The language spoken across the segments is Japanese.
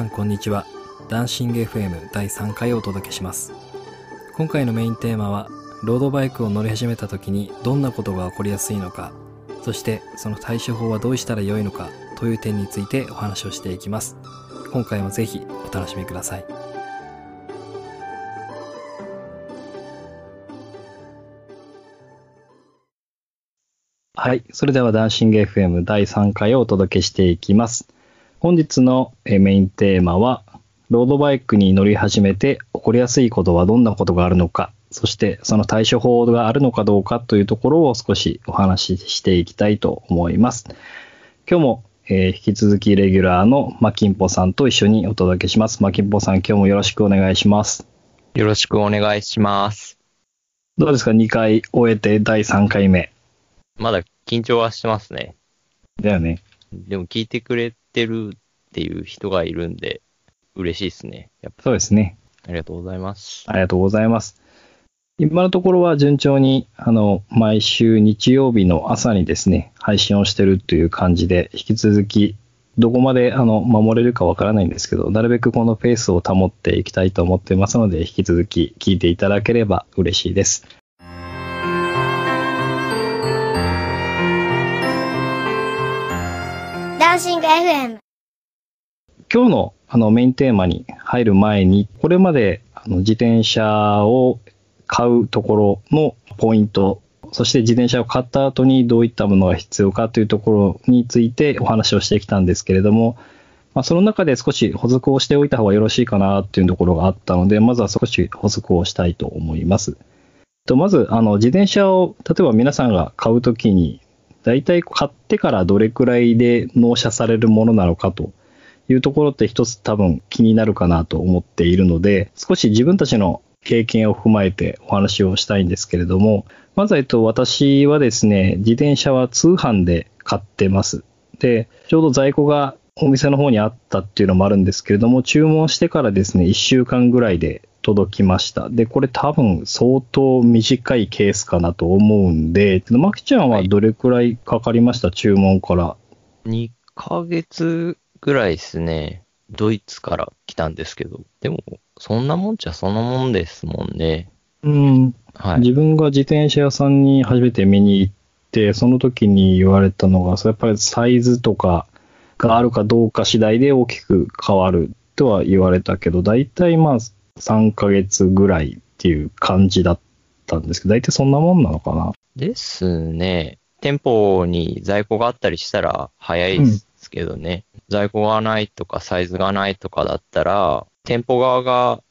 さんこんにちはダンシング FM 第3回をお届けします今回のメインテーマはロードバイクを乗り始めた時にどんなことが起こりやすいのかそしてその対処法はどうしたらよいのかという点についてお話をしていきます今回もぜひお楽しみくださいはい。それではダンシング FM 第3回をお届けしていきます。本日のえーメインテーマは、ロードバイクに乗り始めて起こりやすいことはどんなことがあるのか、そしてその対処法があるのかどうかというところを少しお話ししていきたいと思います。今日も、えー引き続きレギュラーのマキンポさんと一緒にお届けします。マキンポさん、今日もよろしくお願いします。よろしくお願いします。どうですか ?2 回終えて第3回目。まだ緊張はしてますね。だよね。でも聞いてくれてるっていう人がいるんで、嬉しいですね。やっぱそうですね。ありがとうございます。ありがとうございます。今のところは順調に、あの、毎週日曜日の朝にですね、配信をしてるという感じで、引き続き、どこまで、あの、守れるかわからないんですけど、なるべくこのペースを保っていきたいと思ってますので、引き続き聞いていただければ嬉しいです。シング FM 今日のあのメインテーマに入る前に、これまであの自転車を買うところのポイント、そして自転車を買った後にどういったものが必要かというところについてお話をしてきたんですけれども、まあ、その中で少し補足をしておいた方がよろしいかなっていうところがあったので、まずは少し補足をしたいと思います。まず、あの自転車を例えば皆さんが買うときに、大体買ってからどれくらいで納車されるものなのかというところって一つ多分気になるかなと思っているので、少し自分たちの経験を踏まえてお話をしたいんですけれども、まず、えっと、私はですね、自転車は通販で買ってます。で、ちょうど在庫がお店の方にあったっていうのもあるんですけれども、注文してからですね、1週間ぐらいで届きました。で、これ多分相当短いケースかなと思うんで、マキちゃんはどれくらいかかりました、注文から。2ヶ月ぐらいですね。ドイツから来たんですけど。でも、そんなもんじゃそんなもんですもんね。うん、はい。自分が自転車屋さんに初めて見に行って、その時に言われたのが、やっぱりサイズとかがあるかどうか次第で大きく変わるとは言われたけど、大体まあ3ヶ月ぐらいっていう感じだったんですけど、大体そんなもんなのかな？ですね。店舗に在庫があったりしたら早いですけどね。在庫がないとかサイズがないとかだったら、店舗側が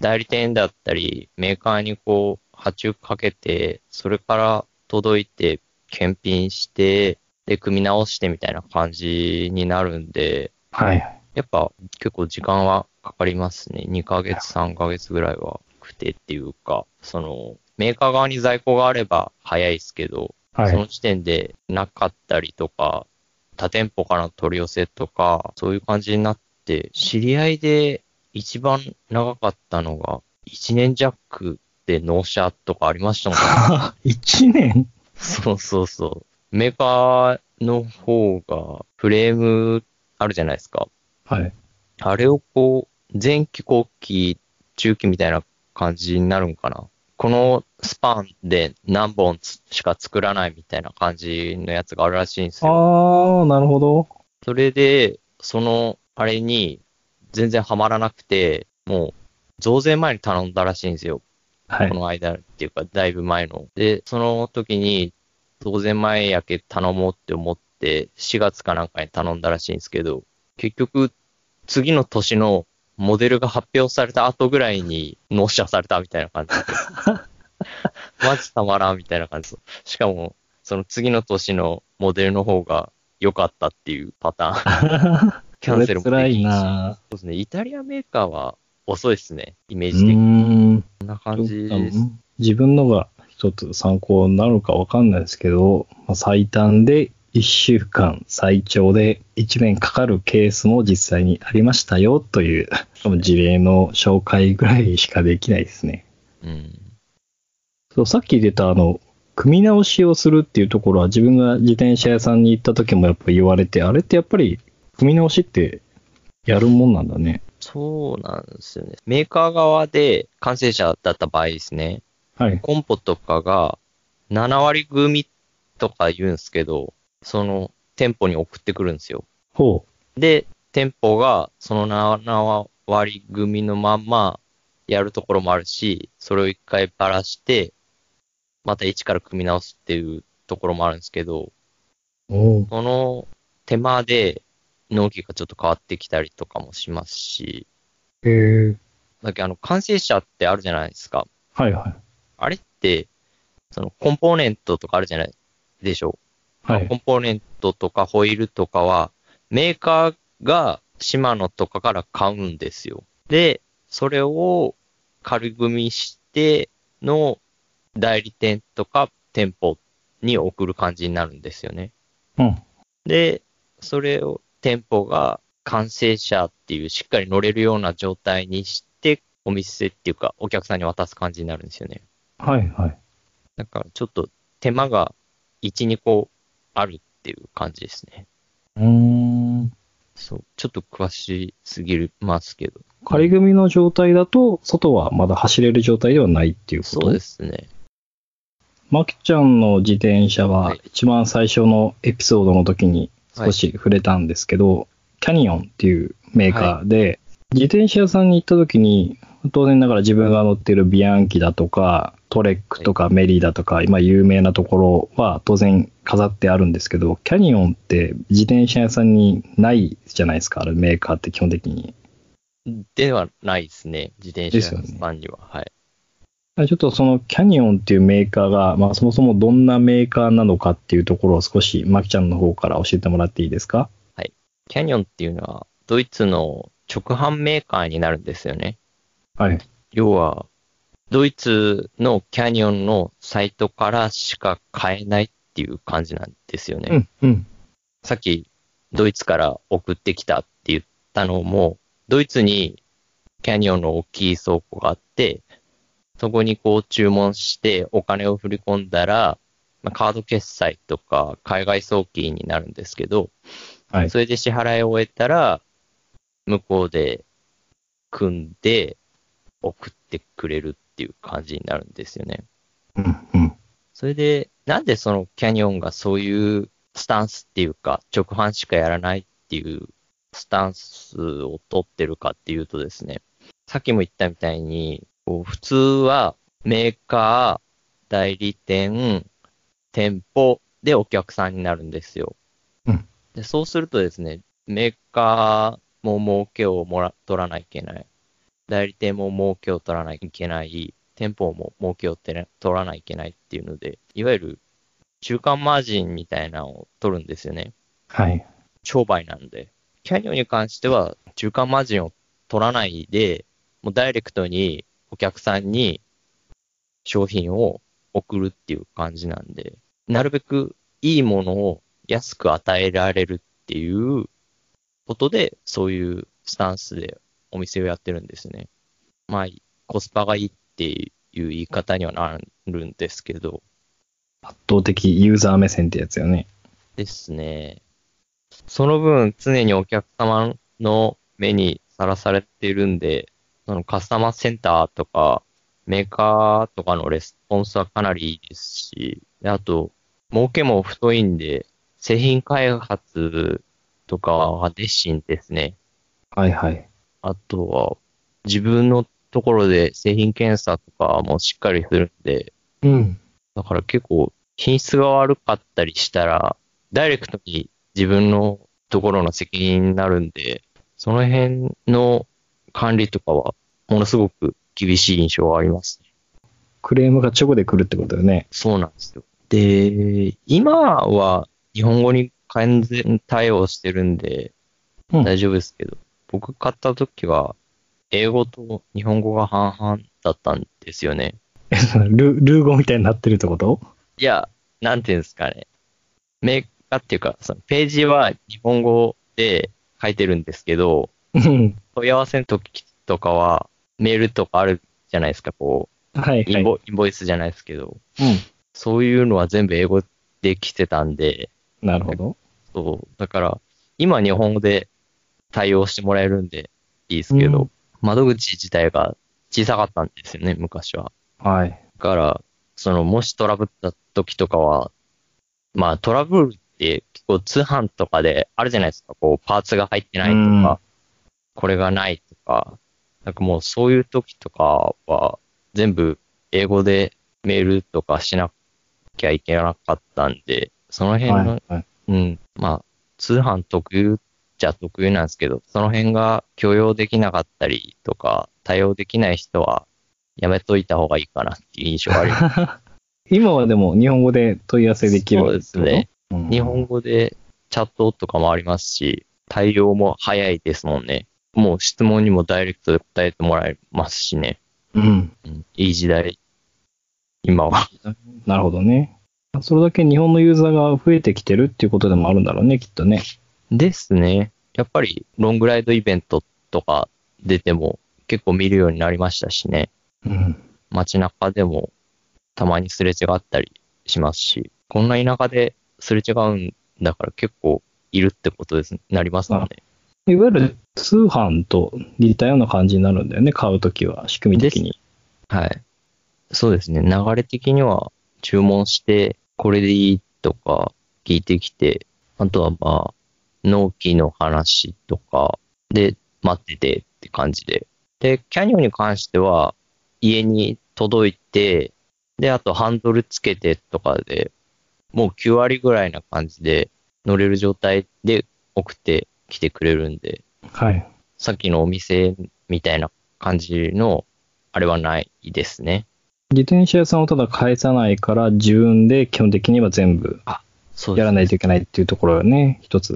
代理店だったり、メーカーにこう、発注かけて、それから届いて、検品して、で、組み直してみたいな感じになるんで、はい。やっぱ結構時間はかかりますね。2ヶ月、3ヶ月ぐらいはくてっていうか、その、メーカー側に在庫があれば早いですけど、はい。その時点でなかったりとか、他店舗からの取り寄せとか、そういう感じになって、知り合いで一番長かったのが、1年弱で納車とかありましたもんね。1年？そうそうそう。メーカーの方がフレームあるじゃないですか。はい。あれをこう、前期後期、中期みたいな感じになるんかな。このスパンで何本つしか作らないみたいな感じのやつがあるらしいんですあよ。ー、なるほど。それで、その、あれに全然ハマらなくて、もう、増税前に頼んだらしいんですよ。はいこ。の間っていうか、だいぶ前の。で、その時に、増税前やけ頼もうって思って、4月かなんかに頼んだらしいんですけど、結局、次の年のモデルが発表された後ぐらいに納車されたみたいな感じで。マジたまらんみたいな感じです。しかも、その次の年のモデルの方が良かったっていうパターン。キャンセルもできんしなそうですね。イタリアメーカーは遅いですね。イメーうジ的に。ーん。こんな感じです。自分のが一つ参考になるかわかんないですけど、まあ、最短で1週間、最長で1年かかるケースも実際にありましたよという事例の紹介ぐらいしかできないですね。うん。そうさっき出たあの、組み直しをするっていうところは自分が自転車屋さんに行った時もやっぱ言われて、あれってやっぱり組み直しってやるもんなんだね。そうなんですよね。メーカー側で完成者だった場合ですね、はい。コンポとかが7割組とか言うんですけど、その店舗に送ってくるんですよ。ほで、店舗がその7割組のまんまやるところもあるし、それを一回ばらして、また一から組み直すっていうところもあるんですけど、その手間で納期がちょっと変わってきたりとかもしますし、へえ。だけどあの、完成車ってあるじゃないですか。はいはい。あれって、そのコンポーネントとかあるじゃないでしょう。はいコ。ンポーネントとかホイールとかは、メーカーがシマノとかから買うんですよ。で、それを仮組みしての代理店とか店舗に送る感じになるんですよね。うん。で、それを店舗が完成車っていうしっかり乗れるような状態にして、お店っていうかお客さんに渡す感じになるんですよね。はいはい。だからちょっと手間が1、2個あるっていう感じですね。うーん。そう。ちょっと詳しすぎるますけど。仮組みの状態だと、外はまだ走れる状態ではないっていうこと？そうですね。マキちゃんの自転車ははい一番最初のエピソードの時に少し触れたんですけど、キャニオンっていうメーカーで、自転車屋さんに行った時に、当然ながら自分が乗っているビアンキだとか、トレックとかメリーだとか、今有名なところは当然飾ってあるんですけど、キャニオンって自転車屋さんにないじゃないですか、あれメーカーって基本的に。ではないですね。自転車屋さんには。はい。ちょっとそのキャニオンっていうメーカーが、まあそもそもどんなメーカーなのかっていうところを少しマキちゃんの方から教えてもらっていいですか？キャニオンっていうのは、ドイツの直販メーカーになるんですよね。はい。要は、ドイツのキャニオンのサイトからしか買えないっていう感じなんですよね。うん、うん。さっきドイツから送ってきたって言ったのも、ドイツにキャニオンの大きい倉庫があって、そこにこう注文してお金を振り込んだら、まあ、カード決済とか海外送金になるんですけど、はい。それで支払いを終えたら、向こうで組んで送ってくれるっていう感じになるんですよね。うん、うん。それで、なんでそのキャニオンがそういうスタンスっていうか、直販しかやらないっていうスタンスを取ってるかっていうとですね、さっきも言ったみたいに、こう普通はメーカー、代理店、店舗でお客さんになるんですよ。うんでそうするとですね、メーカーも儲けをもら取らないといけない。代理店も儲けを取らないといけない。店舗も儲けを取らないといけないっていうので、いわゆる中間マージンみたいなのを取るんですよね。はい。商売なんで。キャニオンに関しては中間マージンを取らないで、もうダイレクトにお客さんに商品を送るっていう感じなんで、なるべくいいものを安く与えられるっていうことで、そういうスタンスでお店をやってるんですね。まあ、コスパがいいっていう言い方にはなるんですけど、圧倒的ユーザー目線ってやつよね。ですね。その分、常にお客様の目にさらされているんで、そのカスタマーセンターとか、メーカーとかのレスポンスはかなりいいですし、であと、儲けも太いんで、製品開発とかは熱心ですね。はいはい。あとは、自分のところで製品検査とかもしっかりするんで、うん。だから結構品質が悪かったりしたら、ダイレクトに自分のところの責任になるんで、その辺の管理とかはものすごく厳しい印象はあります。クレームが直で来るってことよね。そうなんですよ。で、今は日本語に完全対応してるんでうん大丈夫ですけど、僕買った時は英語と日本語が半々だったんですよね。ルルー語みたいになってるってこと？いや、なんていうんですかね。メーカーっていうか、そのページは日本語で書いてるんですけど、うん。問い合わせの時とかはメールとかあるじゃないですか、こはい、う、イはい。ンボ,、インボイスじゃないですけど、うん。そういうのは全部英語で来てたんで、なるほど。そう、だから、今日本語で対応してもらえるんでいいですけど、うん窓口自体が小さかったんですよね、昔は。はい。だから、その、もしトラブった時とかは、まあトラブルって結構通販とかであるじゃないですか、こう、パーツが入ってないとか、うんこれがないとか、なんかもうそういう時とかは、全部英語でメールとかしなきゃいけなかったんで、その辺の、はい。はい。うん、まあ、通販特有じゃ特有なんですけど、その辺が許容できなかったりとか、対応できない人は、やめといた方がいいかなっていう印象があります。今はでも日本語で問い合わせできるそうですね。うん日本語でチャットとかもありますし、対応も早いですもんね。もう質問にもダイレクトで答えてもらえますしね。うん。うん、いい時代。今は。なるほどね。それだけ日本のユーザーが増えてきてるっていうことでもあるんだろうね、きっとね。ですね。やっぱりロングライドイベントとか出ても結構見るようになりましたしね。うん。街中でもたまにすれ違ったりしますし、こんな田舎ですれ違うんだから結構いるってことです、なりますもんね。いわゆる通販と似たような感じになるんだよね、買うときは、仕組み的に。はい。そうですね。流れ的には注文して、これでいいとか聞いてきて、あとはまあ、納期の話とかで待っててって感じで。で、キャニオンに関しては家に届いて、で、あとハンドルつけてとかで、もう9割ぐらいな感じで乗れる状態で送ってきてくれるんで、はい。さっきのお店みたいな感じのあれはないですね。自転車屋さんをただ返さないから、自分で基本的には全部そうやらないといけないっていうところよね、一つ。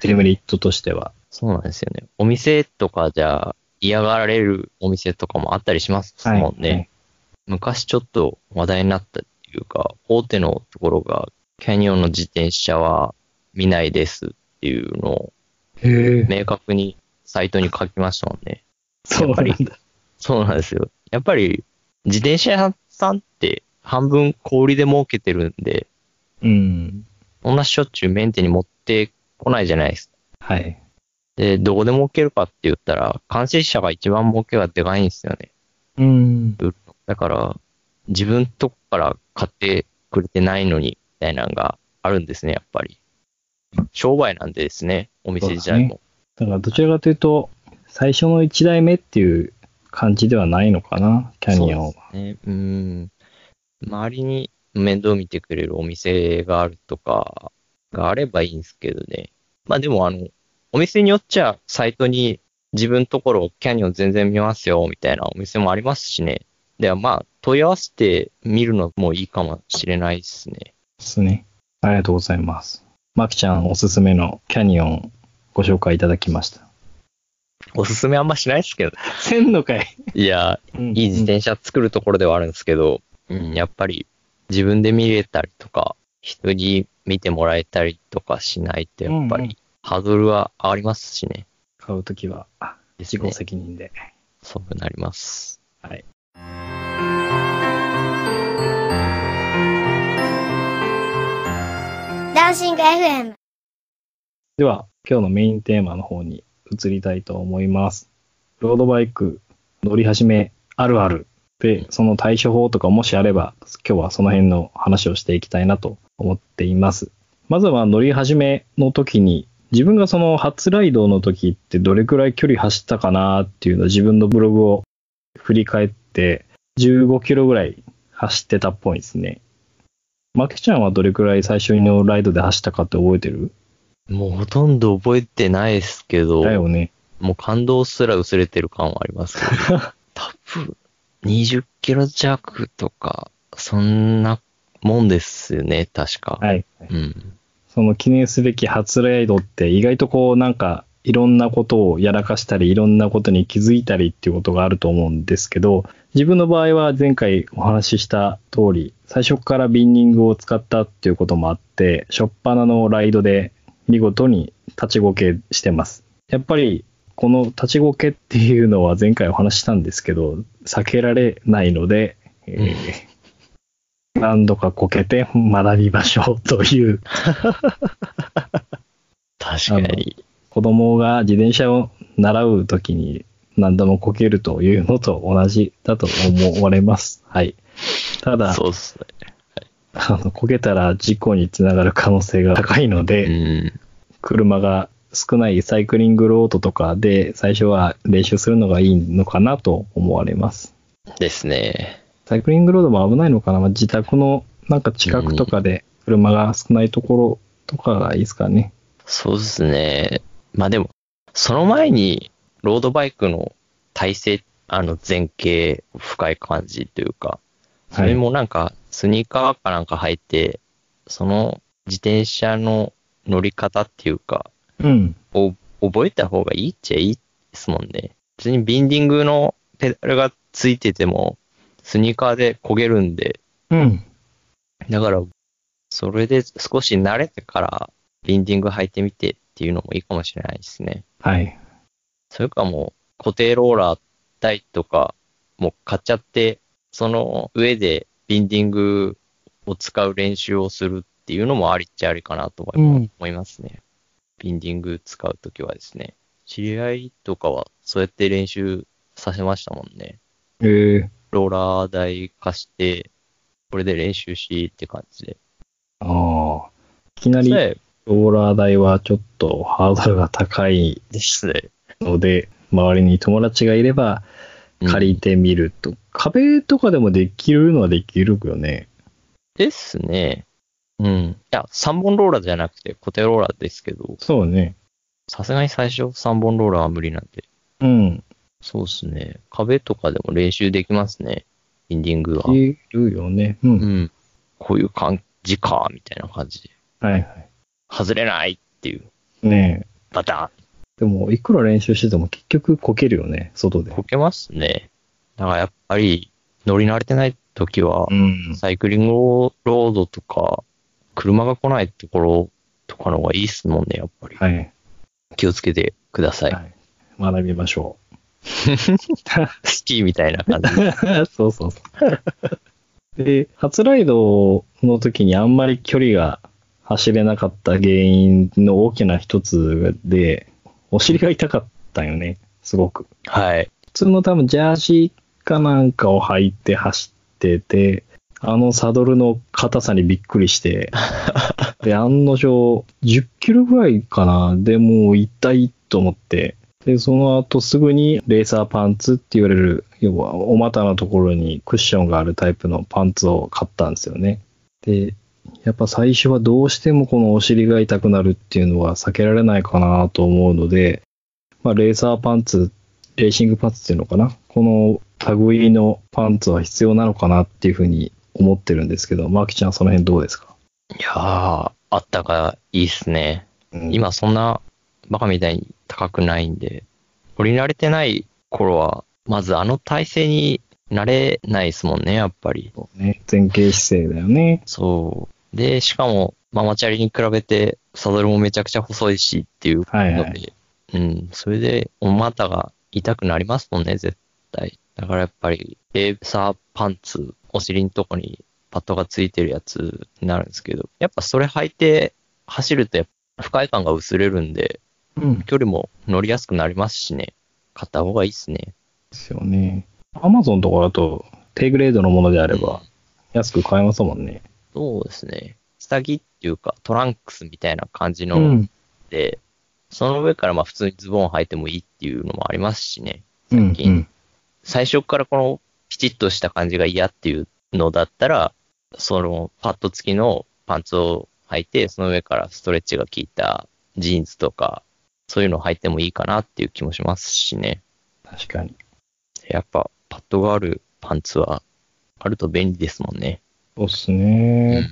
デメリットとしては。そうなんですよね。お店とかじゃ嫌がられるお店とかもあったりしますもんね。はい昔ちょっと話題になったっていうか、大手のところが、キャニオンの自転車は見ないですっていうのを。明確にサイトに書きましたもんね。そうなんだ。そうなんですよ。やっぱり自転車屋さんって半分小売りで儲けてるんで、うん。そんなしょっちゅうメンテに持ってこないじゃないですか。はい。で、どこで儲けるかって言ったら、監視者が一番儲けがでかいんですよね。うん。だから、自分とこから買ってくれてないのに、みたいなのがあるんですね、やっぱり。商売なんでですね、お店自体も。だからどちらかというと、最初の1台目っていう感じではないのかな、キャニオンは。そうね。うん。周りに面倒見てくれるお店があるとかがあればいいんですけどね。まあでもあの、お店によっちゃサイトに自分のところキャニオン全然見ますよ、みたいなお店もありますしね。ではまあ、問い合わせて見るのもいいかもしれないですね。ですね。ありがとうございます。マキちゃんおすすめのキャニオンご紹介いただきました。おすすめあんましないですけど。せんのかい。いや、いいいい自転車作るところではあるんですけど、うん、やっぱり自分で見れたりとか、人に見てもらえたりとかしないと、やっぱりハードルは上がりますしね。買うときは自己責任で。そうなります。はい。ダンシング FM では、今日のメインテーマの方に移りたいと思います。ロードバイク乗り始めあるあるで、その対処法とかもしあれば、今日はその辺の話をしていきたいなと思っています。まずは乗り始めの時に、自分がその初ライドの時ってどれくらい距離走ったかなっていうのを自分のブログを振り返って、15キロぐらい走ってたっぽいですね。マキちゃんはどれくらい最初のライドで走ったかって覚えてる？もうほとんど覚えてないですけど、だよね。もう感動すら薄れてる感はありますけど、多分20キロ弱とか、そんなもんですよね、確か。はい。うん。その記念すべき初ライドって意外とこうなんかいろんなことをやらかしたりいろんなことに気づいたりっていうことがあると思うんですけど自分の場合は前回お話しした通り最初からビンニングを使ったっていうこともあって初っ端のライドで見事に立ちこけしてますやっぱりこの立ちこけっていうのは前回お話ししたんですけど避けられないので、えー何度かこけて学びましょうという確かに。子供が自転車を習うときに何度もこけるというのと同じだと思われます。はい。ただ、そうっすね。あの、こけたら事故につながる可能性が高いのうで、ん。車が少ないサイクリングロードとかで最初は練習するのがいいのかなと思われます。ですね。サイクリングロードも危ないのかな、まあ、自宅のなんか近くとかで車が少ないところとかがいいですかね。そうですね。まあでも、その前に、ロードバイクの体勢、あの前傾深い感じというか、それもなんか、スニーカーかなんか履いて、その自転車の乗り方っていうか、うん。を覚えた方がいいっちゃいいですもんね。別にビンディングのペダルがついてても、スニーカーで焦げるんで、うん。だから、それで少し慣れてから、ビンディング履いてみてっていうのもいいかもしれないですね。はい。それかもう、固定ローラー台とか、もう買っちゃって、その上でビンディングを使う練習をするっていうのもありっちゃありかなとうん思いますね。ビンディング使うときはですね。知り合いとかはそうやって練習させましたもんね。えー、ローラー台貸して、これで練習しって感じで。ああ。いきなりローラー台はちょっとハードルが高いですね。ので、周りに友達がいればうん借りてみると、壁とかでもできるのはできるよね。ですね。うん。いや、3本ローラーじゃなくて固定ローラーですけど、そうね。さすがに最初3本ローラーは無理なんで。うん。そうですね。壁とかでも練習できますね。ビンディングは。いるよね。う。うんん。こういう感じか、みたいな感じで。はいは外れないっていう。い。ねえ。バタでも、いくら練習してても結局こけるよね、外でン。。こけますね。だからやっぱり乗り慣れてない時はう、ん。サイクリングロードとか、車が来ないところとかの方がいいっすもんね、やっぱり。はい。気をつけてください。はい。学びましょ スキーみたいな感じ。う。そうそうそう。で、初ライドの時にあんまり距離が走れなかった原因の大きな一つで、お尻が痛かったよね、すごく。はい。普通の多分ジャージかなんかを履いて走ってて、あのサドルの硬さにびっくりして、で、案の定、10キロぐらいかな、でもう痛いと思って、で、その後すぐにレーサーパンツって言われる、要はお股のところにクッションがあるタイプのパンツを買ったんですよね。で、やっぱ最初はどうしてもこのお尻が痛くなるっていうのは避けられないかなと思うので、まあ、レーサーパンツレーシングパンツっていうのかなこの類のパンツは必要なのかなっていうふうに思ってるんですけど、マーキちゃんその辺どうですか、いやー、あったがいいっすね。うん、今そんなバカみたいに高くないんで、乗り慣れてない頃は、まずあの体勢になれないですもんね、やっぱり。そうね、前傾姿勢だよね。そう。で、しかも、ママチャリに比べて、サドルもめちゃくちゃ細いしっていうので、はいはいうん、それで、お股が痛くなりますもんね、絶対。だからやっぱり、レーサーパンツ、お尻のとこにパッドがついてるやつになるんですけど、やっぱそれ履いて走るとやっぱ不快感が薄れるんで、うん。で距離も乗りやすくなりますしね。買った方がいいっすね。すよね。アマゾンとかだと低グレードのものであれば安く買えますもんね。そうですね。下着っていうかトランクスみたいな感じうのん。で、その上からまあ普通にズボン履いてもいいっていうのもありますしね。うん。最近最初からこのピチッとした感じが嫌っていうのだったら、そのパッド付きのパンツを履いて、その上からストレッチが効いたジーンズとか、そういうのを履いてもいいかなっていう気もしますしね。確かに。やっぱパッドがあるパンツはあると便利ですもんね。そうっすね。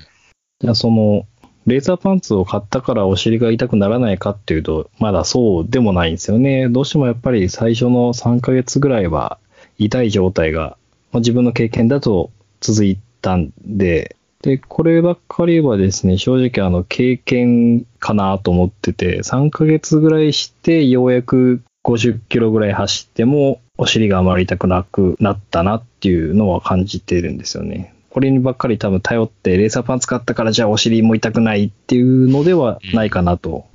じゃあその、レーザーパンツを買ったからお尻が痛くならないかっていうと、まだそうでもないんですよね。どうしてもやっぱり最初の3ヶ月ぐらいは痛い状態が、まあ自分の経験だと続いたんで、で、こればっかりはですね、正直あの経験かなと思ってて、3ヶ月ぐらいしてようやく50キロぐらい走ってもお尻があまり痛くなくなったなっていうのは感じてるんですよね。これにばっかり多分頼って、レーサーパン使ったからじゃあお尻も痛くないっていうのではないかなと。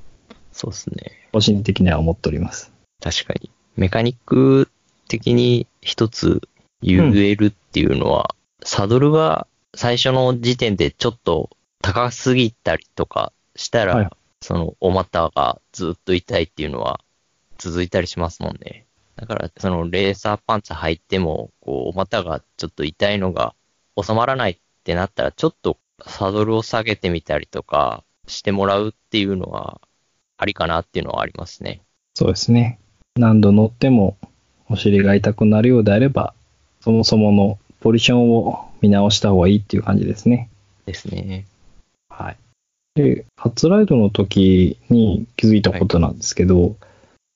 そうですね。個人的には思っております。確かに。メカニック的に一つ言えるっていうのは、サドルが最初の時点でちょっと高すぎたりとかしたら、はいそのお股がずっと痛いっていうのは続いたりしますもんね。だから、そのレーサーパンツ履いても、こう、お股がちょっと痛いのが収まらないってなったら、ちょっとサドルを下げてみたりとかしてもらうっていうのはありかなっていうのはありますね。そうですね。何度乗ってもお尻が痛くなるようであれば、そもそものポジションを見直した方がいいっていう感じですね。ですね。はい。で、初ライドの時に気づいたことなんですけど、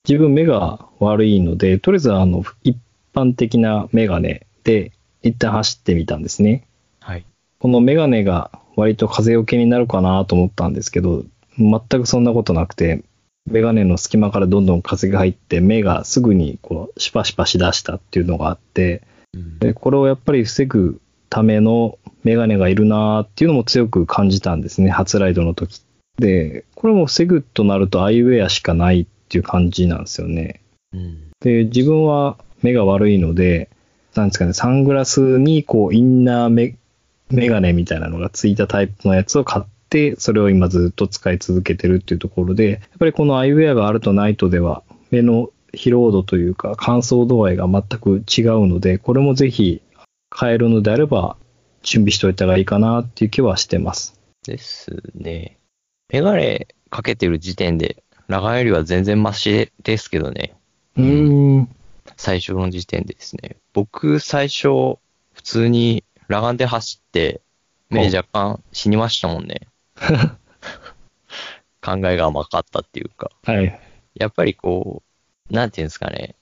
自分目が悪いので、とりあえずあの、一般的なメガネで一旦走ってみたんですね。はい。このメガネが割と風よけになるかなと思ったんですけど、全くそんなことなくて、メガネの隙間からどんどん風が入って、目がすぐにこうシュパシュパしだしたっていうのがあって、うんでこれをやっぱり防ぐためのメガネがいるなーっていうのも強く感じたんですね、初ライドの時。で、これも防ぐとなるとアイウェアしかないっていう感じなんですよね。うん。で、自分は目が悪いので、なんですかね、サングラスにこうインナーメメガネみたいなのがついたタイプのやつを買って、それを今ずっと使い続けてるっていうところで、やっぱりこのアイウェアがあるとないとでは、目の疲労度というか乾燥度合いが全く違うので、これもぜひ変えるのであれば、準備しておいた方がいいかなっていう気はしてます。ですね。メガネかけてる時点で、裸眼よりは全然マシですけどね。うーん。最初の時点でですね。僕、最初、普通に裸眼で走って、目若干死にましたもんね。考えが甘かったっていうか。はい。やっぱりこう、なんていうんですかね。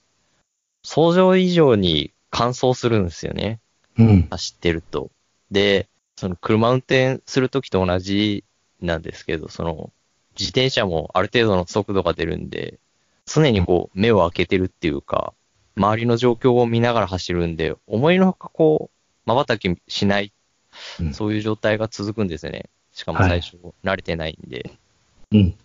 想像以上に乾燥するんですよね。うん。走ってると。で、その車運転するときと同じなんですけど、その自転車もある程度の速度が出るんで、常にこう目を開けてるっていうか、周りの状況を見ながら走るんで、思いのほかこう、瞬きしない、うんそういう状態が続くんですよね。しかもはい最初慣れてないんで。うん。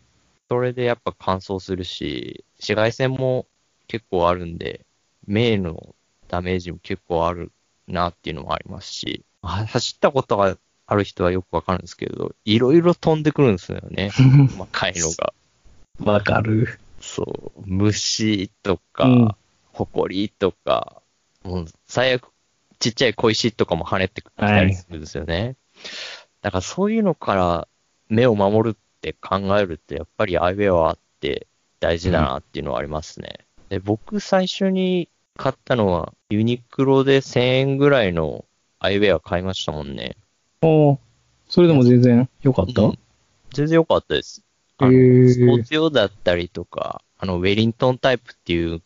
それでやっぱ乾燥するし、紫外線も結構あるんで、目へのダメージも結構あるなっていうのもありますし、は走ったことがある人はよくわかるんですけど、いろいろ飛んでくるんですよね。細かいのが。わかる。そう、虫とか、うんホコリとか、もう最悪ちっちゃい小石とかも跳ねてきたりするんですよね。だからそういうのから目を守るって考えると、やっぱりアイウェアはあって大事だなっていうのはありますね。で僕最初に買ったのはユニクロで1000円ぐらいのアイウェア買いましたもんね。おーそれでも全然良かった、うん全然良かったです。あスポーツ用だったりとか、あの、ウェリントンタイプっていう、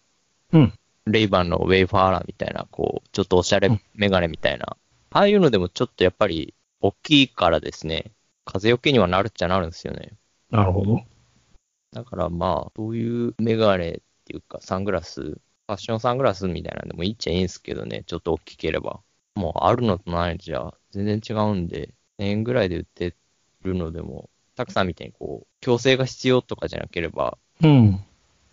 うんレイバンのウェイファーラーみたいな、こう、ちょっとおしゃれうんメガネみたいな、ああいうのでもちょっとやっぱり大きいからですね、風よけにはなるっちゃなるんですよね。なるほど。だからまあ、そういうメガネっていうか、サングラス、ファッションサングラスみたいなのでもいいっちゃいいんですけどね、ちょっと大きければ。もうあるのとないのじゃ全然違うんで、1000円ぐらいで売ってるのでも、たくさんみたいにこう、強制が必要とかじゃなければ、うん。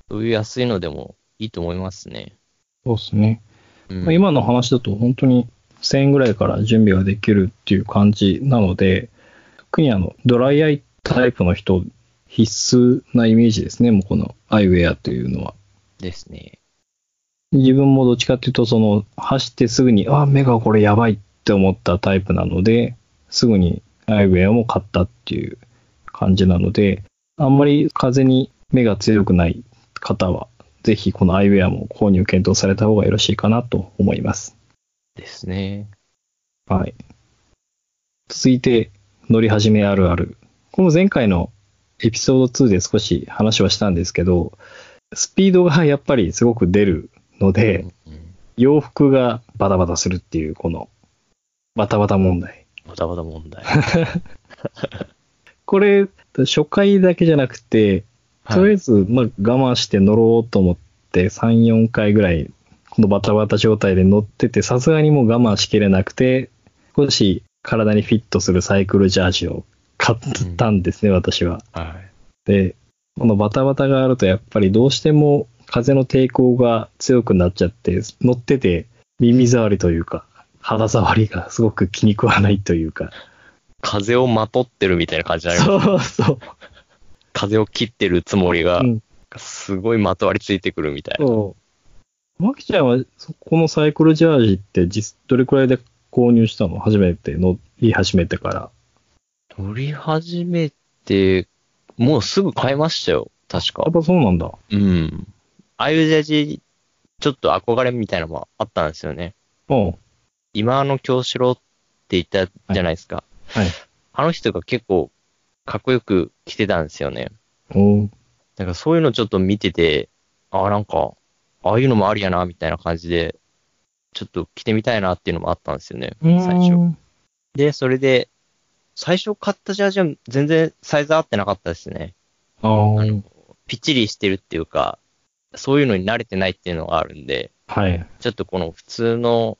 そういう安いのでもいいと思いますね。そうですね。うんまあ今の話だと本当に1000円ぐらいから準備ができるっていう感じなので、特にあの、ドライアイタイプの人、必須なイメージですね、もうこのアイウェアというのは。ですね。自分もどっちかっていうと、その、走ってすぐに、あ、目がこれやばいって思ったタイプなので、すぐにアイウェアも買ったっていう感じなので、あんまり風に目が強くない方は、ぜひこのアイウェアも購入検討された方がよろしいかなと思います。ですね。はい。続いて、乗り始めあるある。この前回のエピソード2で少し話はしたんですけど、スピードがやっぱりすごく出るので、うん洋服がバタバタするっていう、このバタバタ問題。バタバタ問題。これ、初回だけじゃなくて、とりあえず、まあ、我慢して乗ろうと思って、3、4回ぐらい、このバタバタ状態で乗ってて、さすがにもう我慢しきれなくて、少し体にフィットするサイクルジャージを買ったんですね、私は。はい。で、このバタバタがあるとやっぱりどうしても風の抵抗が強くなっちゃって、乗ってて耳障りというか、肌触りがすごく気に食わないというか。風をまとってるみたいな感じになります。そうそう。風を切ってるつもりがう、ん、すごいまとわりついてくるみたいな。そう。マキちゃんは、そこのサイクルジャージって実、どれくらいで購入したの？初めて乗り始めてから。乗り始めて、もうすぐ買いましたよ。確かやっ。ぱそうなんだ。うん。ああいうジャージ、ちょっと憧れみたいなのもあったんですよね。うん。今の京志郎って言ったじゃないですか。はい。あの人が結構かっこよく着てたんですよね。おーだからそういうのちょっと見てて、ああ、なんか、ああいうのもありやな、みたいな感じで、ちょっと着てみたいなっていうのもあったんですよね、最初。で、それで、最初買ったジャージは全然サイズ合ってなかったですね。あーぴっちりしてるっていうか、そういうのに慣れてないっていうのがあるんで、はい。ちょっとこの普通の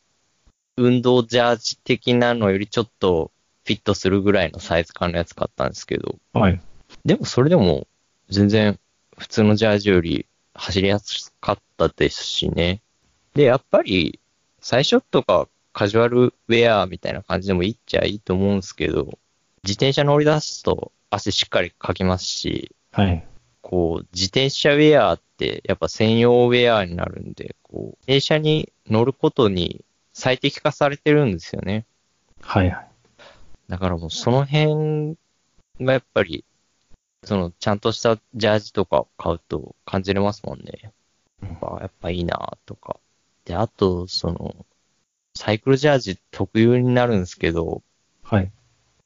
運動ジャージ的なのよりちょっとフィットするぐらいのサイズ感のやつ買ったんですけど、はい。でもそれでも全然普通のジャージより走りやすかったですしね。で、やっぱり最初とかカジュアルウェアみたいな感じでもいいっちゃいいと思うんですけど、自転車乗り出すと汗しっかりかきますし、はい。こう、自転車ウェアってやっぱ専用ウェアになるんで、こう、自転車に乗ることに最適化されてるんですよね。はい。はい。だからもうその辺がやっぱり、そのちゃんとしたジャージとかを買うと感じれますもんね。やっぱやっぱいいなとか。で、あと、その、サイクルジャージ特有になるんですけど、はい。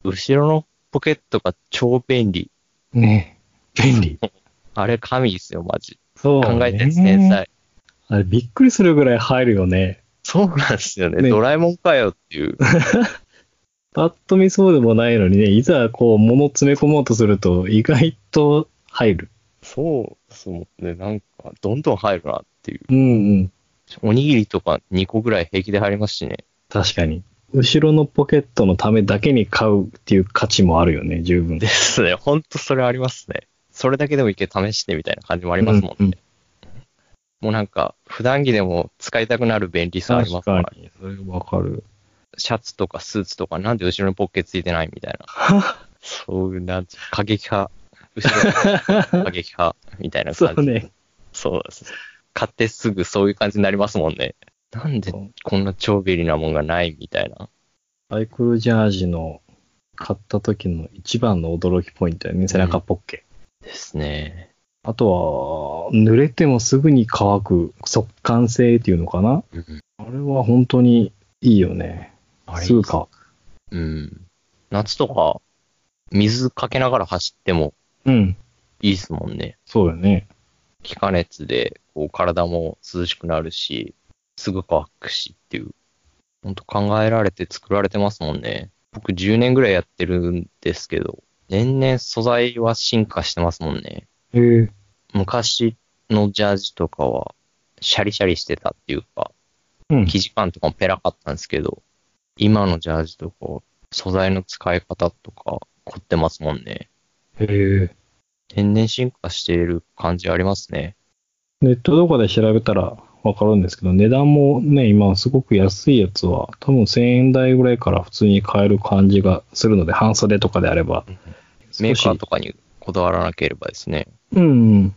後ろのポケットが超便利。ね便利。あれ神ですよ、マジ。そう、考えたやつ天。才。あれびっくりするぐらい入るよね。そうなんですよね。ねドラえもんかよっていう。パッと見そうでもないのにね、いざこう物詰め込もうとすると意外と入る。そうですもんね。なんか、どんどん入るなっていう。うんうん。おにぎりとか2個ぐらい平気で入りますしね。確かに。後ろのポケットのためだけに買うっていう価値もあるよね、十分。ですね。ほんとそれありますね。それだけでもいけ試してみたいな感じもありますもんね。うんうんもうなんか、普段着でも使いたくなる便利さありますから確かに。それわかる。シャツとかスーツとかなんで後ろにポッケついてないみたいな。そういう、なん過激派。後ろ過激派みたいな感じ。そうね。そうです。買ってすぐそういう感じになりますもんね。なんでこんな超便利なもんがないみたいな。サイクルジャージの買った時の一番の驚きポイントやね、背中ポッケ。ですね。あとは、濡れてもすぐに乾く速乾性っていうのかなうん。あれは本当にいいよね。あれすぐ乾く。うん。夏とか、水かけながら走ってもうん。いいですもんね。そうよね。気化熱で、こう、体も涼しくなるし、すぐ乾くしっていう。ほんと考えられて作られてますもんね。僕10年ぐらいやってるんですけど、年々素材は進化してますもんね。へえ。昔のジャージとかは、シャリシャリしてたっていうか、うん。生地感とかもペラかったんですけど、今のジャージとか、素材の使い方とか、凝ってますもんね。へえ。年々進化している感じありますね。ネットとかで調べたらわかるんですけど、値段もね、今すごく安いやつは、多分1000円台ぐらいから普通に買える感じがするので、半袖とかであれば。メーカーとか。かにこだわらなければですね。うんうん。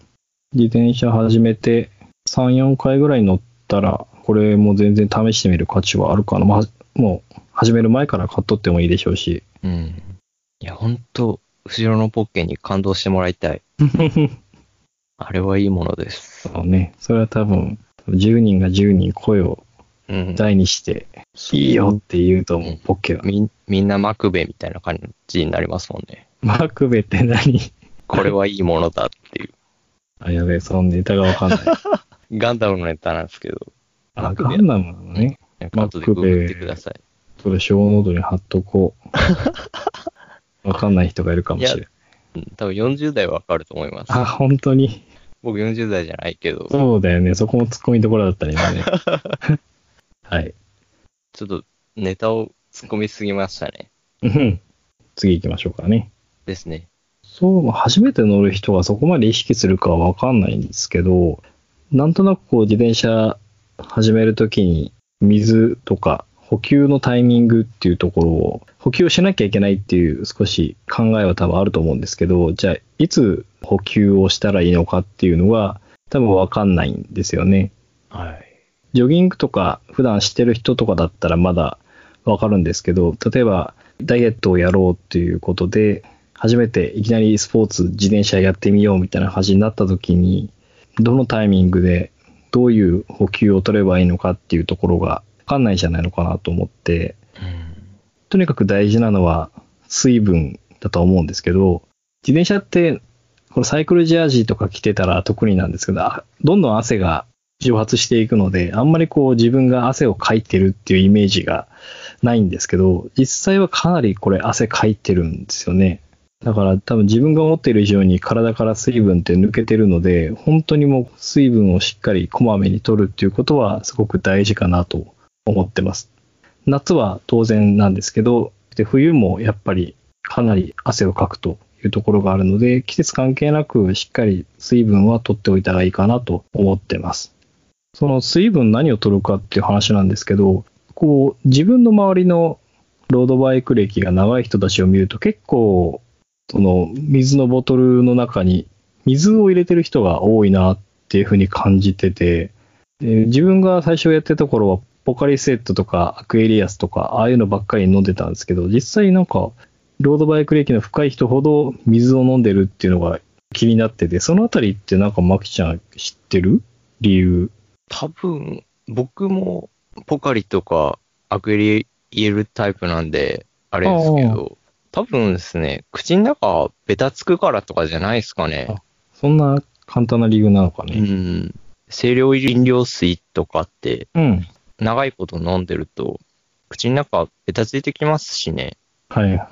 自転車始めて3、4回ぐらい乗ったら、これも全然試してみる価値はあるかな。まあ、もう始める前から買っとってもいいでしょうし。うん。いや、ほんと、後ろのポッケに感動してもらいたい。あれはいいものです。そうね。それは多分、10人が10人声をうん。大にして、いいよって言うと思う、ポッケは。みんみんなマクベみたいな感じになりますもんね。マ・クベって何？これはいいものだっていう。あ、やべえ、そのネタがわかんない。ガンダムのネタなんですけど、あ、マ・クベ、ガンダムなのね。なんか後でググってください。それショーノートに貼っとこう。わかんない人がいるかもしれない。うん多分40代はわかると思います。あ、本当に？僕40代じゃないけど、そうだよね。そこも突っ込みどころだったね、今ね。はい。ちょっとネタを突っ込みすぎましたね。うん次行きましょうかね。ですね。そう、初めて乗る人がそこまで意識するかはわかんないんですけど、なんとなくこう自転車始めるときに水とか補給のタイミングっていうところを補給をしなきゃいけないっていう少し考えは多分あると思うんですけど、じゃあいつ補給をしたらいいのかっていうのは多分わかんないんですよね。はい。ジョギングとか普段してる人とかだったらまだわかるんですけど、例えばダイエットをやろうっていうことで、初めていきなりスポーツ、自転車やってみようみたいな感じになった時に、どのタイミングでどういう補給を取ればいいのかっていうところがわかんないじゃないのかなと思って、とにかく大事なのは水分だと思うんですけど、自転車って、このサイクルジャージとか着てたら特になんですけど、あどんどん汗が蒸発していくので、あんまりこう自分が汗をかいてるっていうイメージがないんですけど、実際はかなりこれ汗かいてるんですよね。だから多分自分が思っている以上に体から水分って抜けてるので、本当にもう水分をしっかりこまめに取るっていうことはすごく大事かなと思ってます。夏は当然なんですけど、で冬もやっぱりかなり汗をかくというところがあるので、季節関係なくしっかり水分は取っておいた方がいいかなと思ってます。その水分何を取るかっていう話なんですけど、こう自分の周りのロードバイク歴が長い人たちを見ると結構その水のボトルの中に水を入れてる人が多いなっていうふうに感じてて、で自分が最初やってた頃はポカリスエットとかアクエリアスとかああいうのばっかり飲んでたんですけど、実際なんかロードバイク歴の深い人ほど水を飲んでるっていうのが気になってて、そのあたりってなんかマキちゃん知ってる？理由。多分、僕もポカリとかアクエリ入れるタイプなんで、あれですけど、多分ですね、口の中ベタつくからとかじゃないですかね。そんな簡単な理由なのかうね。ん。清涼飲料水とかって、うん。長いこと飲んでると、口の中ベタついてきますしね。はい。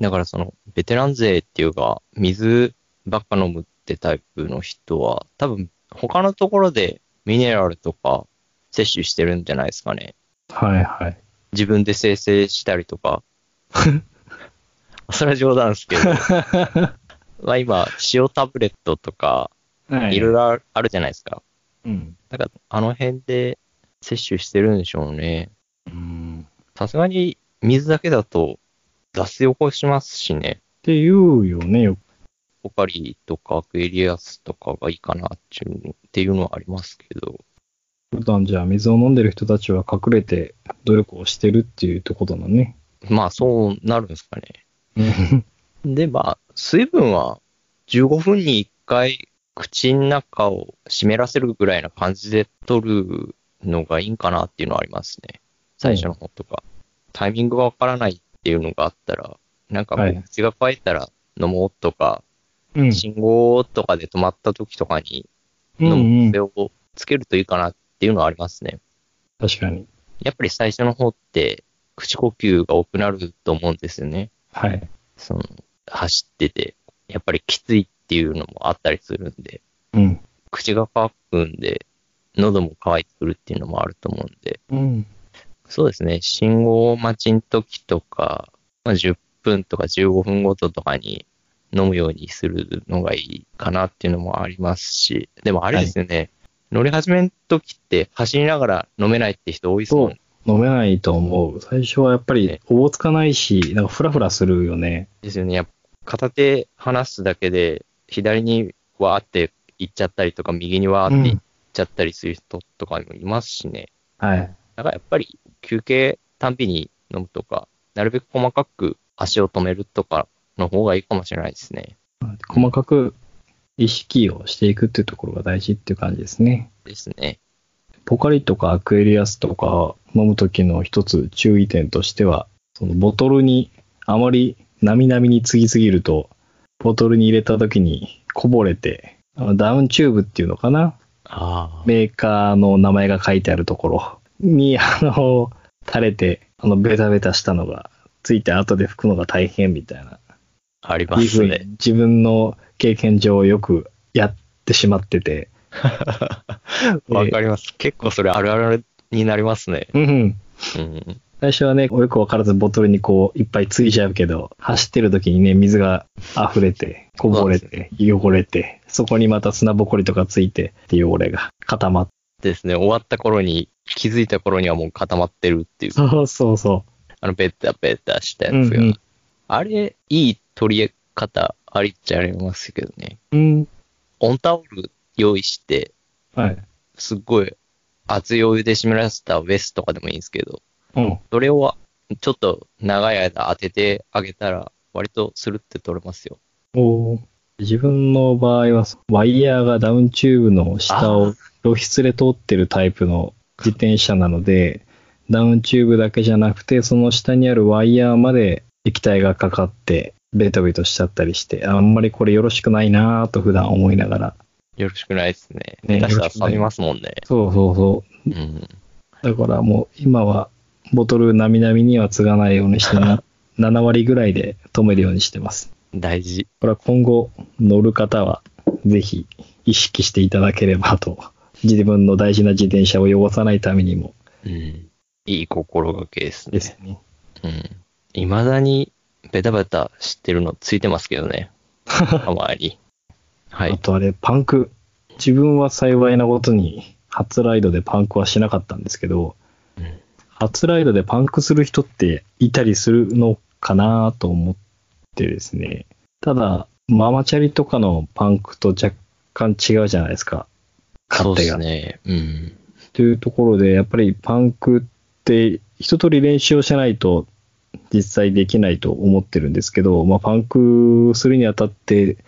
だからその、ベテラン勢っていうか、水ばっか飲むってタイプの人は、多分、他のところでミネラルとか摂取してるんじゃないですかね。はいはい。自分で生成したりとか。それは冗談ですけど。まあ今、塩タブレットとか、はいろいろあるじゃないですか。うん。だから、あの辺で摂取してるんでしょうね。うん。さすがに水だけだと脱水起こしますしね。って言うよね、よく。ポカリとかアクエリアスとかがいいかなっていうっていうのはありますけど。普段じゃあ水を飲んでる人たちは隠れて努力をしてるっていうところだね。まあそうなるんですかね。うん。で、まあ、水分は15分に1回口の中を湿らせるぐらいな感じで取るのがいいんかなっていうのはありますね。最初の方とか。タイミングがわからないっていうのがあったら、なんかもはいう口が乾いたら飲もうとか、うん。信号とかで止まった時とかにうんう飲むん癖をつけるといいかなっていうのはありますね。確かに。やっぱり最初の方って口呼吸が多くなると思うんですよね。はい。その、走ってて、やっぱりきついっていうのもあったりするんで、うん。口が乾くんで、喉も乾いてくるっていうのもあると思うんで、うん。そうですね、信号待ちの時とか、まあ、10分とか15分ごととかに飲むようにするのがいいかなっていうのもありますし、でもあれですよね、乗り始めの時って走りながら飲めないって人多いですもんね。飲めないと思う。最初はやっぱりおぼつかないし、なんかフラフラするよね。ですよね。やっぱ片手離すだけで、左にわーって行っちゃったりとか、右にわーって行っちゃったりする人とかもいますしね。はい。だからやっぱり休憩たんびに飲むとか、なるべく細かく足を止めるとかの方がいいかもしれないですね。細かく意識をしていくっていうところが大事っていう感じですね。ですね。ポカリとかアクエリアスとか飲む時の一つ注意点としては、そのボトルにあまりなみなみにつぎすぎると、ボトルに入れた時にこぼれて、あのダウンチューブっていうのかな？あメーカーの名前が書いてあるところに、あの、垂れて、あの、ベタベタしたのがついて後で拭くのが大変みたいな。あ、ありますね。自分の経験上よくやってしまってて。わかります。結構それあるあるになりますね。うんうん。うん。最初はね、よくわからずボトルにこういっぱいついちゃうけど、走ってる時にね、水が溢れて、こぼれて、汚れて、そこにまた砂ぼこりとかついて、って汚れが固まって。ですね、終わった頃に、気づいた頃にはもう固まってるっていう。そうそうそあの、ベタベタしたう。やつが。うんあれ、いい取り方ありっちゃありますけどね。うん。うん。温タオル用意して、はい。すっごい熱いお湯で湿らせたベストとかでもいいんですけど、うん。それをちょっと長い間当ててあげたら、割とスルって取れますよ。おー自分の場合は、ワイヤーがダウンチューブの下を露出で通ってるタイプの自転車なので、ダウンチューブだけじゃなくて、その下にあるワイヤーまで液体がかかって、ベトベトしちゃったりして、あんまりこれよろしくないなぁと普段思いながら。よろしくないですね。ね下手したら錆びますもんね。そうそうそう。うん。だからもう今はボトルなみなみには継がないようにしてな、7割ぐらいで止めるようにしてます。大事。これは今後乗る方はぜひ意識していただければと。自分の大事な自転車を汚さないためにもうん。いい心がけですね。ですね。うん。未だにベタベタしてるのついてますけどね。たまに。はい。あとあれ、パンク。自分は幸いなことに初ライドでパンクはしなかったんですけど、うん初ライドでパンクする人っていたりするのかなと思ってですね。ただ、ママチャリとかのパンクと若干違うじゃないですか。そうで勝手が。すね。うん。というところで、やっぱりパンクって一通り練習をしないと実際できないと思ってるんですけど、まあ、パンクするにあたって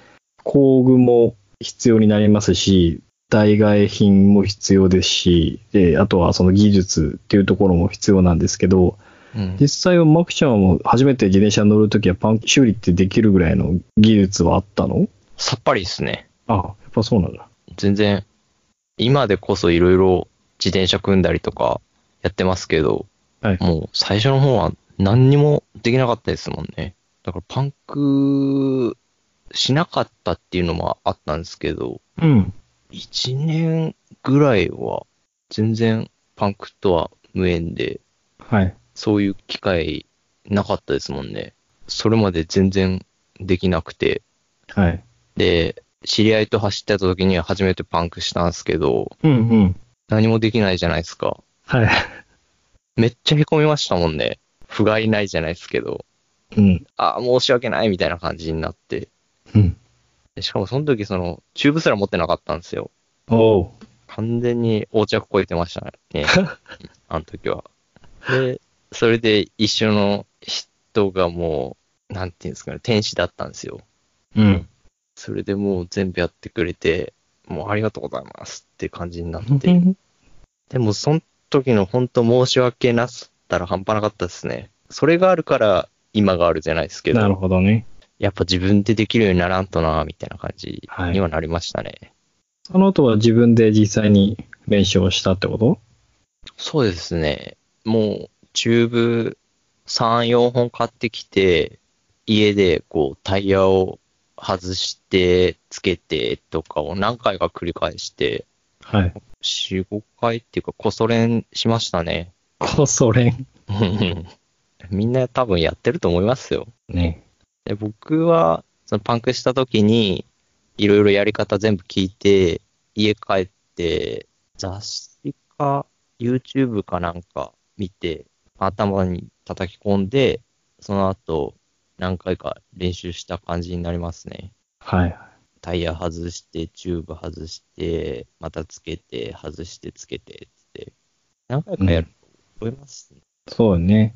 工具も必要になりますし、代替え品も必要ですし、で、あとはその技術っていうところも必要なんですけど、うん、実際はマクちゃんはもう初めて自転車に乗るときはパンク修理ってできるぐらいの技術はあったの？さっぱりですね。あ、やっぱそうなんだ。全然、今でこそいろいろ自転車組んだりとかやってますけど、はいもう最初の方は何にもできなかったですもんね。だからパンクしなかったっていうのもあったんですけど、うん。1年ぐらいは全然パンクとは無縁で、はい。そういう機会なかったですもんね。それまで全然できなくて。はい。で、知り合いと走ってた時には初めてパンクしたんですけど、うんうん。何もできないじゃないですか。はい。めっちゃ凹みましたもんね。不甲斐ないじゃないですけど、うん。ああ、申し訳ないみたいな感じになって。うん。でしかもその時その、チューブすら持ってなかったんですよ。おう。完全に横着超えてましたね。あの時は。で、それで一緒の人がもう、なんていうんですかね、天使だったんですよ。うん。それでもう全部やってくれて、もうありがとうございますって感じになって。でもその時の本当申し訳なすったら半端なかったですね。それがあるから今があるじゃないですけど。なるほどね。やっぱ自分でできるようにならんとな、みたいな感じはいにはなりましたね。その後は自分で実際に練習をしたってこと？そうですね。もう、チューブ3、4本買ってきて、家でこうタイヤを外して、つけてとかを何回か繰り返して、はい。4、5回っていうか、こそ練しましたね。こそれん。みんな多分やってると思いますよ。ね。で僕は、そのパンクした時に、いろいろやり方全部聞いて、家帰って、雑誌か YouTube かなんか見て、頭に叩き込んで、その後、何回か練習した感じになりますね。はい。タイヤ外して、チューブ外して、またつけて、外してつけてって。何回かやると覚えますね。そうね。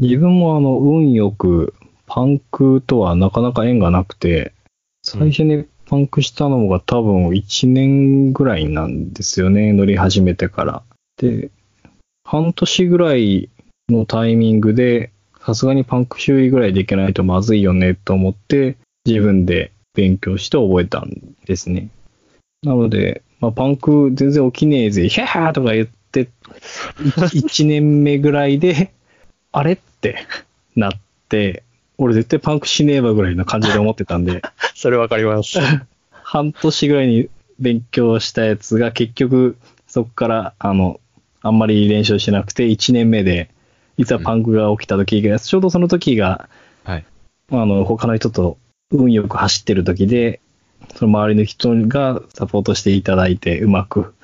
自分もあの、運よく、パンクとはなかなか縁がなくて、最初にパンクしたのが多分1年ぐらいなんですよね、乗り始めてから。で、半年ぐらいのタイミングで、さすがにパンク修理ぐらいできないとまずいよねと思って、自分で勉強して覚えたんですね。なので、まあ、パンク全然起きねえぜ、ヒャーとか言って、1年目ぐらいで、あれってなって、俺絶対パンクしねえわぐらいな感じで思ってたんで、それわかります。半年ぐらいに勉強したやつが結局そこからあの、あんまり練習しなくて1年目でいざパンクが起きた時が、ちょうどその時が、はい。あの、他の人と運よく走ってる時で、その周りの人がサポートしていただいて、うまく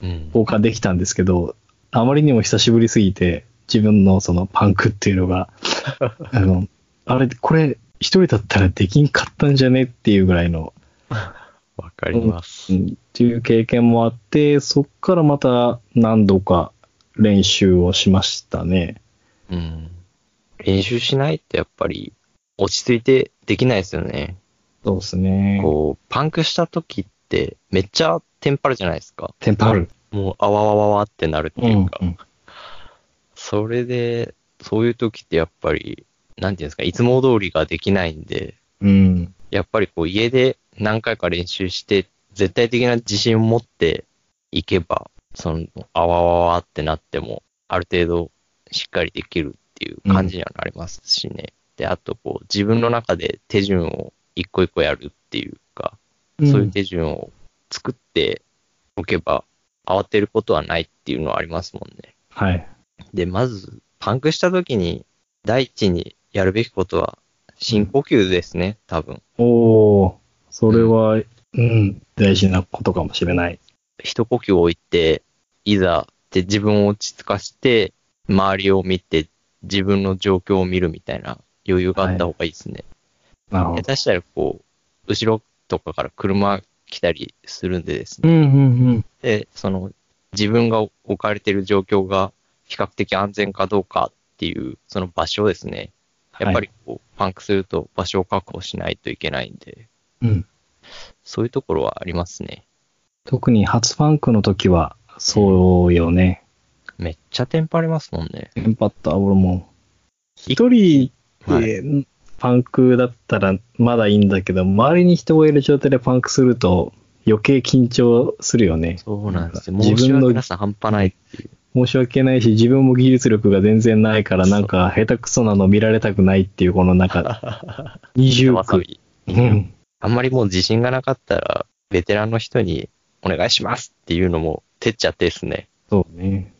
うん。交換できたんですけど、あまりにも久しぶりすぎて、自分のそのパンクっていうのが、あの、あれ、これ一人だったらできんかったんじゃねっていうぐらいの、わかります。うんっていう経験もあって、そっからまた何度か練習をしましたね。うん。練習しないとやっぱり落ち着いてできないですよね。そうですね。こう、パンクした時ってめっちゃテンパるじゃないですか。テンパる。もうあわわわわってなるっていうか。うんうんそれで、そういう時ってやっぱり、なんていうんですか、いつも通りができないんで、うん。やっぱりこう家で何回か練習して、絶対的な自信を持っていけば、その、あわわわってなっても、ある程度しっかりできるっていう感じにはなりますしね。で、あとこう、自分の中で手順を一個一個やるっていうか、そういう手順を作っておけば、慌てることはないっていうのはありますもんね。はい。で、まず、パンクした時に、第一にやるべきことは、深呼吸ですね、多分。おー、それは、うん、大事なことかもしれない。一呼吸置いて、いざって自分を落ち着かせて、周りを見て、自分の状況を見るみたいな余裕があった方がいいですね。なるほど。下手したらこう、後ろとかから車来たりするんでですね。うんうんうん。で、その、自分が置かれている状況が比較的安全かどうかっていう、その場所をですね、やっぱりこう、パンクすると場所を確保しないといけないんで、うん。そういうところはありますね。特に初パンクの時は、そうよね。めっちゃテンパりますもんね。テンパった、俺も。一人でパンクだったらまだいいんだけど、周りに人がいる状態でパンクすると余計緊張するよね。そうなんですよ。自分の申し訳なさ半端ないっていう。申し訳ないし、自分も技術力が全然ないから、なんか下手くそなの見られたくないっていう、この中、二重苦。あんまりもう自信がなかったら、ベテランの人にお願いしますっていうのも、てっちゃってですね。そうね。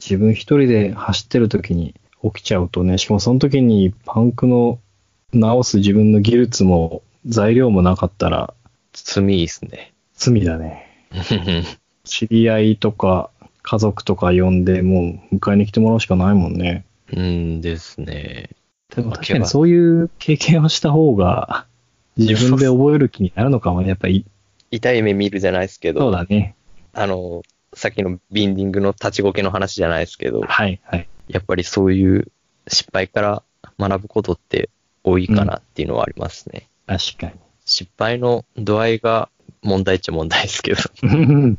自分一人で走ってる時に起きちゃうとね、しかもその時にパンクの直す自分の技術も材料もなかったら罪いいっすね。罪だね。知り合いとか家族とか呼んでもう迎えに来てもらうしかないもんね。うんですね。でも確かにそういう経験をした方が自分で覚える気になるのかもね。やっぱり、痛い目見るじゃないですけど、そうだね。あの、さっきのビンディングの立ちこけの話じゃないですけど、はい、はい。やっぱりそういう失敗から学ぶことって多いかなっていうのはありますね。確か失敗の度合いが問題っちゃ問題ですけど、に。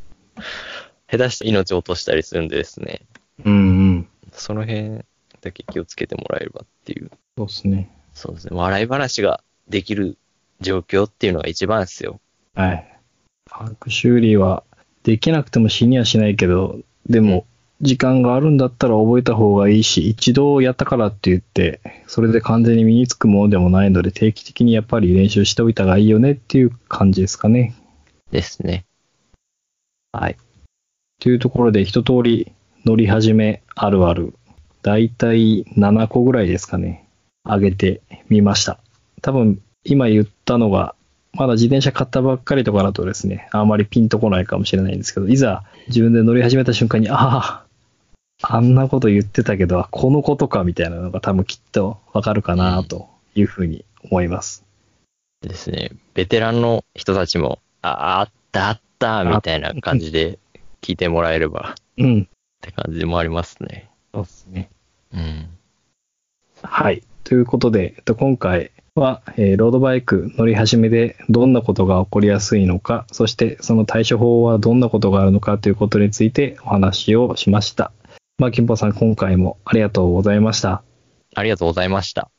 下手して命を落としたりするんでですね、うんうん。その辺だけ気をつけてもらえればっていう。そうですね。そうですね。笑い話ができる状況っていうのが一番ですよ。はい。パンク修理はできなくても死にはしないけど、でも、時間があるんだったら覚えた方がいいし、一度やったからって言って、それで完全に身につくものでもないので、定期的にやっぱり練習しておいた方がいいよねっていう感じですかね。ですね。はい。というところで、一通り乗り始めあるある、だいたい7個ぐらいですかね、上げてみました。多分、今言ったのが、まだ自転車買ったばっかりとかだとですね、あまりピンとこないかもしれないんですけど、いざ自分で乗り始めた瞬間に、ああ、あんなこと言ってたけど、このことかみたいなのが多分きっとわかるかなというふうに思います。ですね。ベテランの人たちも、ああったあったみたいな感じで聞いてもらえればうん。って感じでもありますね。そうですね。うん。はい。ということで、えっと、今回は、えーロードバイク乗り始めでどんなことが起こりやすいのか、そしてその対処法はどんなことがあるのかということについてお話をしました。まあ、金峰さん、今回もありがとうございました。ありがとうございました。